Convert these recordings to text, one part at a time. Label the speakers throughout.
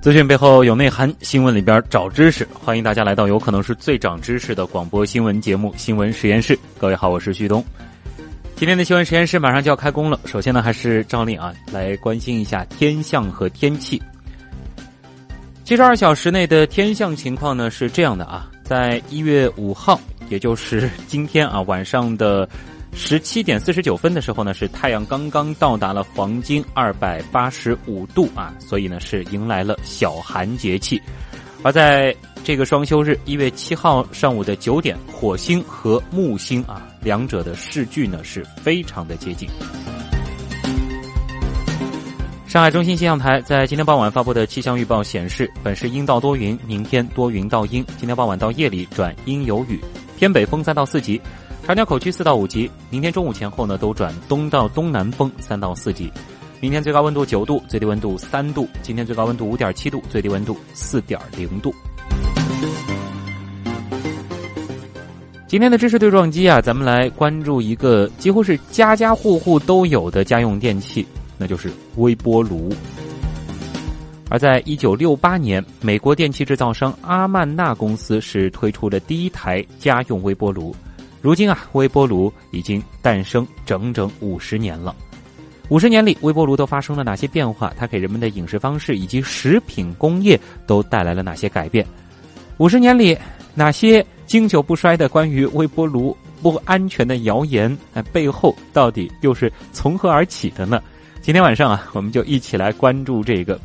Speaker 1: 资讯背后有内涵，新闻里边找知识。欢迎大家来到有可能是最长知识的广播新闻节目《新闻实验室》。各位好，我是旭东。今天的新闻实验室马上就要开工了。首先呢，还是照例啊，来关心一下天象和天气。七十二小时内的天象情况呢是这样的啊，在一月五号，也就是今天啊晚上的。十七点四十九分的时候呢，是太阳刚刚到达了黄金二百八十五度啊，所以呢是迎来了小寒节气。而在这个双休日，一月七号上午的九点，火星和木星啊两者的视距呢是非常的接近。上海中心气象台在今天傍晚发布的气象预报显示，本市阴到多云，明天多云到阴，今天傍晚到夜里转阴有雨，偏北风三到四级。长江口区四到五级，明天中午前后呢都转东到东南风三到四级。明天最高温度九度，最低温度三度。今天最高温度五点七度，最低温度四点零度。今天的知识对撞机啊，咱们来关注一个几乎是家家户户都有的家用电器，那就是微波炉。而在一九六八年，美国电器制造商阿曼纳公司是推出了第一台家用微波炉。如今啊，微波炉已经诞生整整五十年了。五十年里，微波炉都发生了哪些变化？它给人们的饮食方式以及食品工业都带来了哪些改变？五十年里，哪些经久不衰的关于微波炉不安全的谣言，哎，背后到底又是从何而起的呢？今天晚上啊，我们就一起来关注这个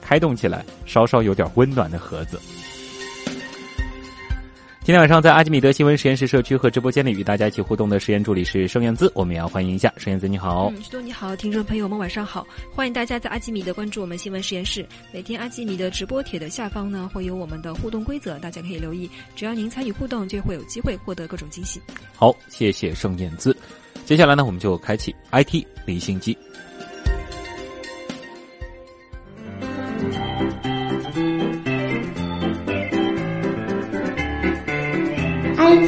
Speaker 1: 开动起来、稍稍有点温暖的盒子。今天晚上在阿基米德新闻实验室社区和直播间里与大家一起互动的实验助理是盛燕姿，我们也要欢迎一下盛燕姿，你好，
Speaker 2: 你好，听众朋友们晚上好，欢迎大家在阿基米德关注我们新闻实验室。每天阿基米德直播帖的下方呢会有我们的互动规则，大家可以留意，只要您参与互动，就会有机会获得各种惊喜。
Speaker 1: 好，谢谢盛燕姿。接下来呢，我们就开启 IT 离心机。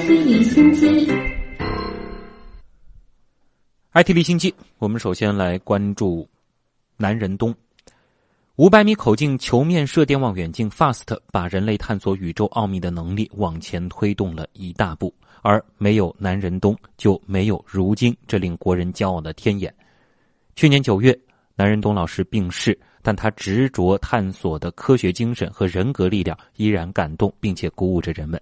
Speaker 3: IT 离心机
Speaker 1: ，IT 离心机，我们首先来关注南仁东。五百米口径球面射电望远镜 FAST 把人类探索宇宙奥秘的能力往前推动了一大步，而没有南仁东，就没有如今这令国人骄傲的天眼。去年九月，南仁东老师病逝，但他执着探索的科学精神和人格力量依然感动并且鼓舞着人们。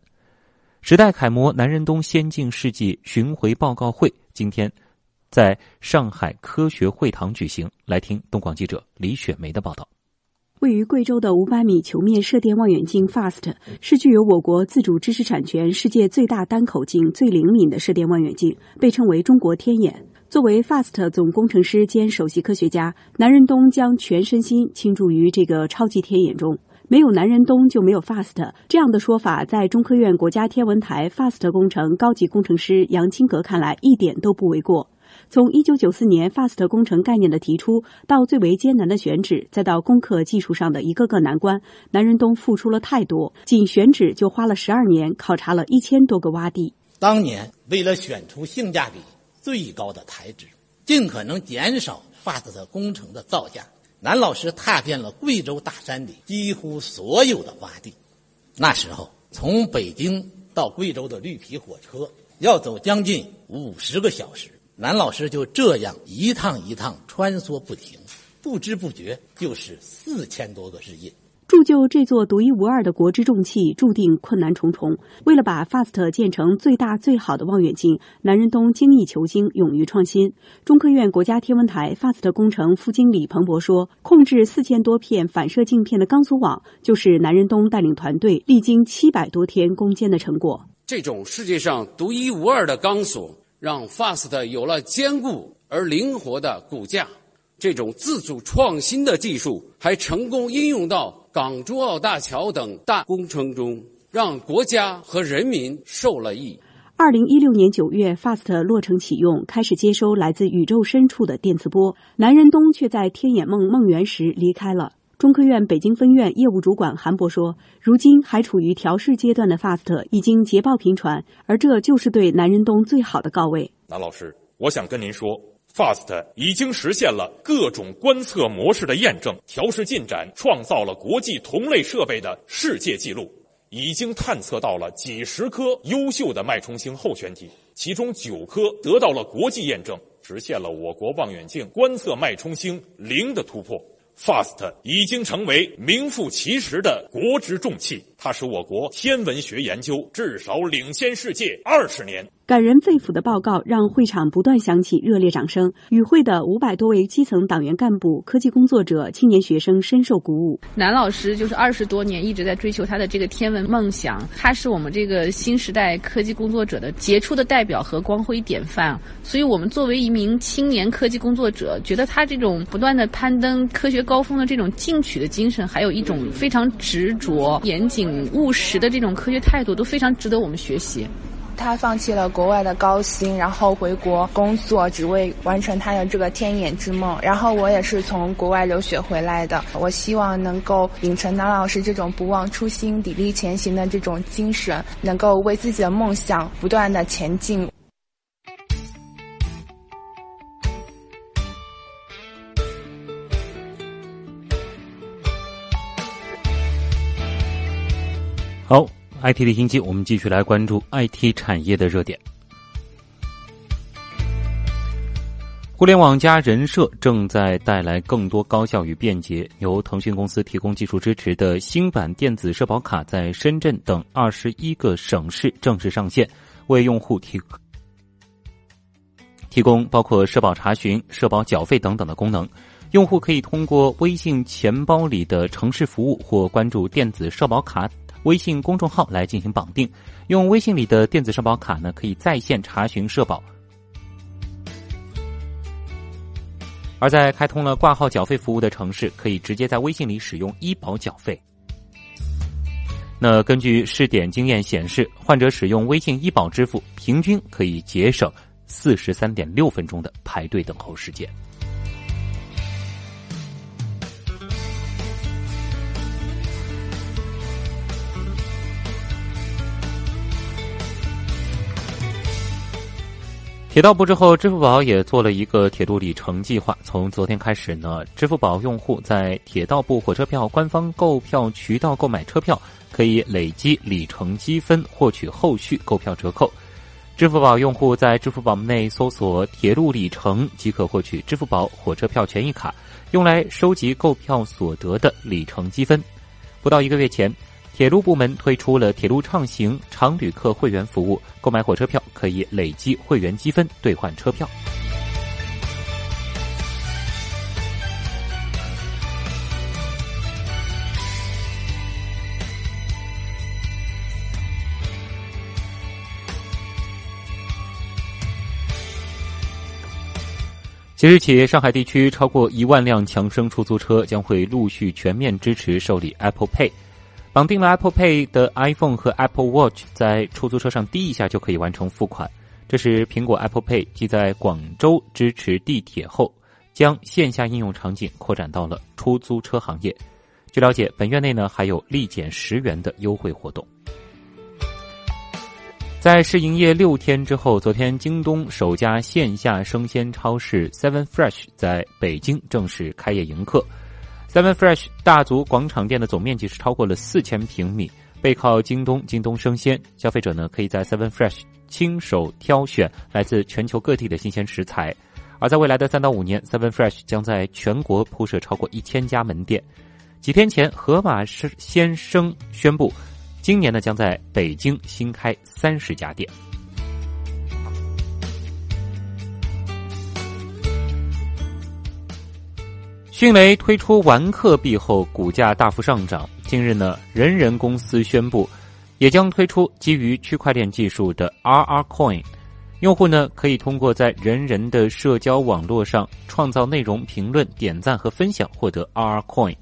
Speaker 1: 时代楷模南仁东先进事迹巡回报告会今天在上海科学会堂举行，来听东广记者李雪梅的报道。
Speaker 4: 位于贵州的五百米球面射电望远镜 FAST 是具有我国自主知识产权、世界最大单口径、最灵敏的射电望远镜，被称为“中国天眼”。作为 FAST 总工程师兼首席科学家，南仁东将全身心倾注于这个超级天眼中。没有南仁东就没有 FAST 这样的说法，在中科院国家天文台 FAST 工程高级工程师杨清阁看来一点都不为过。从一九九四年 FAST 工程概念的提出，到最为艰难的选址，再到攻克技术上的一个个难关，南仁东付出了太多。仅选址就花了十二年，考察了一千多个洼地。
Speaker 5: 当年为了选出性价比最高的台址，尽可能减少 FAST 工程的造价。南老师踏遍了贵州大山里几乎所有的洼地，那时候从北京到贵州的绿皮火车要走将近五十个小时，南老师就这样一趟一趟穿梭不停，不知不觉就是四千多个日夜。
Speaker 4: 铸就这座独一无二的国之重器，注定困难重重。为了把 FAST 建成最大最好的望远镜，南仁东精益求精，勇于创新。中科院国家天文台 FAST 工程副经理彭博说：“控制四千多片反射镜片的钢索网，就是南仁东带领团队历经七百多天攻坚的成果。
Speaker 6: 这种世界上独一无二的钢索，让 FAST 有了坚固而灵活的骨架，这种自主创新的技术还成功应用到港珠澳大桥等大工程中，让国家和人民受了益。
Speaker 4: 二零一六年九月，FAST 落成启用，开始接收来自宇宙深处的电磁波。南仁东却在天眼梦梦圆时离开了。中科院北京分院业务主管韩博说：“如今还处于调试阶段的 FAST 已经捷报频传，而这就是对南仁东最好的告慰。”
Speaker 7: 南老师，我想跟您说。FAST 已经实现了各种观测模式的验证，调试进展创造了国际同类设备的世界纪录，已经探测到了几十颗优秀的脉冲星候选体，其中九颗得到了国际验证，实现了我国望远镜观测脉冲星零的突破。FAST 已经成为名副其实的国之重器，它使我国天文学研究至少领先世界二十年。
Speaker 4: 感人肺腑的报告让会场不断响起热烈掌声。与会的五百多位基层党员干部、科技工作者、青年学生深受鼓舞。
Speaker 8: 南老师就是二十多年一直在追求他的这个天文梦想，他是我们这个新时代科技工作者的杰出的代表和光辉典范。所以，我们作为一名青年科技工作者，觉得他这种不断的攀登科学高峰的这种进取的精神，还有一种非常执着、严谨、务实的这种科学态度，都非常值得我们学习。
Speaker 9: 他放弃了国外的高薪，然后回国工作，只为完成他的这个天眼之梦。然后我也是从国外留学回来的，我希望能够秉承南老师这种不忘初心、砥砺前行的这种精神，能够为自己的梦想不断的前进。
Speaker 1: IT 的新机，我们继续来关注 IT 产业的热点。互联网加人社正在带来更多高效与便捷。由腾讯公司提供技术支持的新版电子社保卡，在深圳等二十一个省市正式上线，为用户提提供包括社保查询、社保缴费等等的功能。用户可以通过微信钱包里的城市服务或关注电子社保卡。微信公众号来进行绑定，用微信里的电子社保卡呢，可以在线查询社保。而在开通了挂号缴费服务的城市，可以直接在微信里使用医保缴费。那根据试点经验显示，患者使用微信医保支付，平均可以节省四十三点六分钟的排队等候时间。铁道部之后，支付宝也做了一个铁路里程计划。从昨天开始呢，支付宝用户在铁道部火车票官方购票渠道购买车票，可以累积里程积分获取后续购票折扣。支付宝用户在支付宝内搜索“铁路里程”，即可获取支付宝火车票权益卡，用来收集购票所得的里程积分。不到一个月前。铁路部门推出了铁路畅行常旅客会员服务，购买火车票可以累积会员积分兑换车票。即日起，上海地区超过一万辆强生出租车将会陆续全面支持受理 Apple Pay。绑定了 Apple Pay 的 iPhone 和 Apple Watch，在出租车上滴一下就可以完成付款。这是苹果 Apple Pay 继在广州支持地铁后，将线下应用场景扩展到了出租车行业。据了解，本月内呢还有立减十元的优惠活动。在试营业六天之后，昨天京东首家线下生鲜超市 Seven Fresh 在北京正式开业迎客。Seven Fresh 大足广场店的总面积是超过了四千平米，背靠京东，京东生鲜，消费者呢可以在 Seven Fresh 亲手挑选来自全球各地的新鲜食材。而在未来的三到五年，Seven Fresh 将在全国铺设超过一千家门店。几天前，盒马鲜生宣布，今年呢将在北京新开三十家店。迅雷推出玩客币后，股价大幅上涨。近日呢，人人公司宣布，也将推出基于区块链技术的 RR Coin，用户呢可以通过在人人的社交网络上创造内容、评论、点赞和分享，获得 R Coin。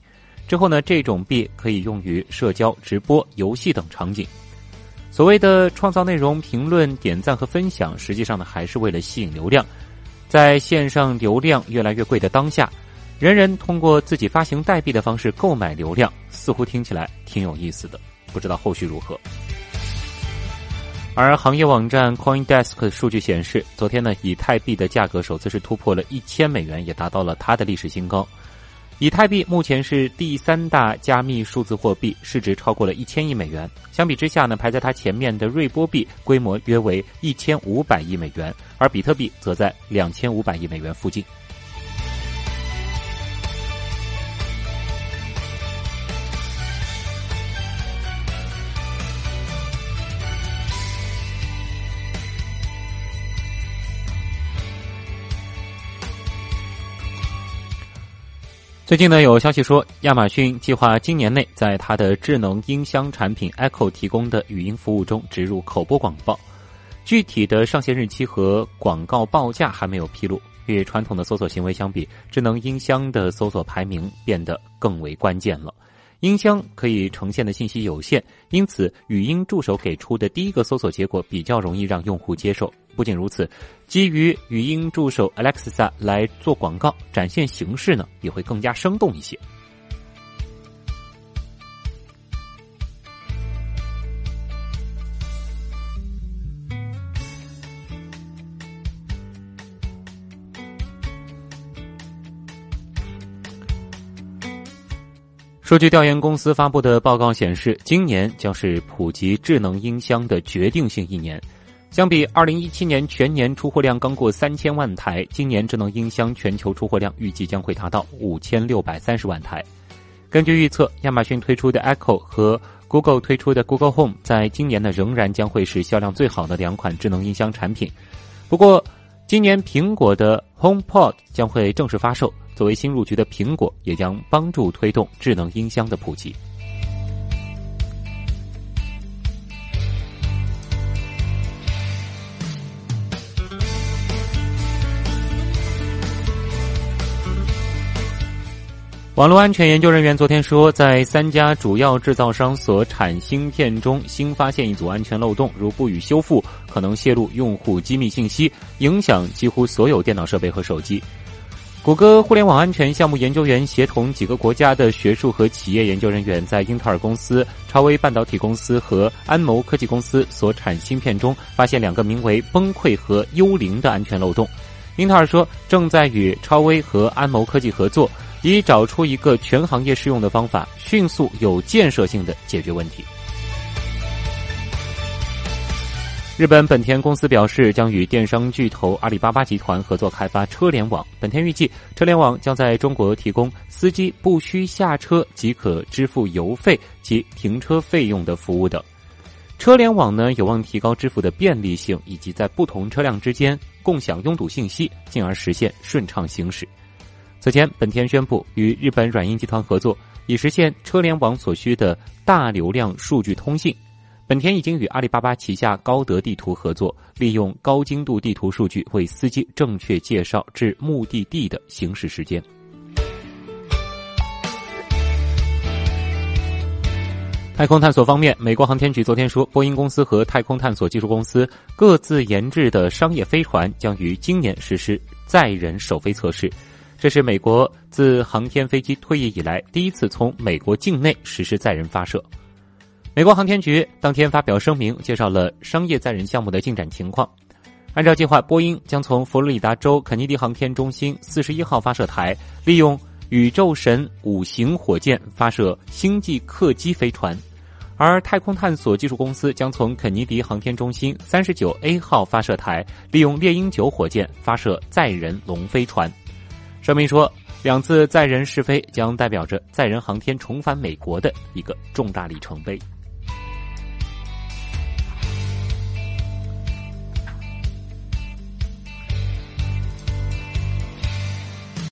Speaker 1: 之后呢，这种币可以用于社交、直播、游戏等场景。所谓的创造内容、评论、点赞和分享，实际上呢还是为了吸引流量。在线上流量越来越贵的当下，人人通过自己发行代币的方式购买流量，似乎听起来挺有意思的。不知道后续如何。而行业网站 CoinDesk 数据显示，昨天呢，以太币的价格首次是突破了一千美元，也达到了它的历史新高。以太币目前是第三大加密数字货币，市值超过了一千亿美元。相比之下呢，排在它前面的瑞波币规模约为一千五百亿美元，而比特币则在两千五百亿美元附近。最近呢，有消息说，亚马逊计划今年内在它的智能音箱产品 Echo 提供的语音服务中植入口播广告。具体的上线日期和广告报价还没有披露。与传统的搜索行为相比，智能音箱的搜索排名变得更为关键了。音箱可以呈现的信息有限，因此语音助手给出的第一个搜索结果比较容易让用户接受。不仅如此，基于语音助手 Alexa 来做广告，展现形式呢也会更加生动一些。数据调研公司发布的报告显示，今年将是普及智能音箱的决定性一年。相比二零一七年全年出货量刚过三千万台，今年智能音箱全球出货量预计将会达到五千六百三十万台。根据预测，亚马逊推出的 Echo 和 Google 推出的 Google Home 在今年呢仍然将会是销量最好的两款智能音箱产品。不过，今年苹果的 HomePod 将会正式发售，作为新入局的苹果也将帮助推动智能音箱的普及。网络安全研究人员昨天说，在三家主要制造商所产芯片中新发现一组安全漏洞，如不予修复，可能泄露用户机密信息，影响几乎所有电脑设备和手机。谷歌互联网安全项目研究员协同几个国家的学术和企业研究人员，在英特尔公司、超微半导体公司和安谋科技公司所产芯片中，发现两个名为“崩溃”和“幽灵”的安全漏洞。英特尔说，正在与超威和安谋科技合作。以找出一个全行业适用的方法，迅速有建设性的解决问题。日本本田公司表示，将与电商巨头阿里巴巴集团合作开发车联网。本田预计，车联网将在中国提供司机不需下车即可支付油费及停车费用的服务等。车联网呢，有望提高支付的便利性，以及在不同车辆之间共享拥堵信息，进而实现顺畅行驶。此前，本田宣布与日本软银集团合作，以实现车联网所需的大流量数据通信。本田已经与阿里巴巴旗下高德地图合作，利用高精度地图数据为司机正确介绍至目的地的行驶时间。太空探索方面，美国航天局昨天说，波音公司和太空探索技术公司各自研制的商业飞船将于今年实施载人首飞测试。这是美国自航天飞机退役以来第一次从美国境内实施载人发射。美国航天局当天发表声明，介绍了商业载人项目的进展情况。按照计划，波音将从佛罗里达州肯尼迪航天中心四十一号发射台，利用宇宙神五型火箭发射星际客机飞船；而太空探索技术公司将从肯尼迪航天中心三十九 A 号发射台，利用猎鹰九火箭发射载人龙飞船。声明说，两次载人试飞将代表着载人航天重返美国的一个重大里程碑。